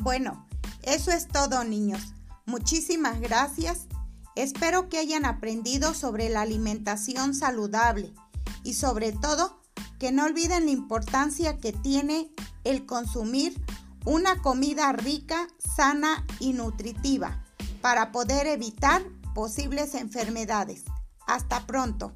Bueno, eso es todo niños. Muchísimas gracias. Espero que hayan aprendido sobre la alimentación saludable y sobre todo que no olviden la importancia que tiene el consumir una comida rica, sana y nutritiva para poder evitar posibles enfermedades. Hasta pronto.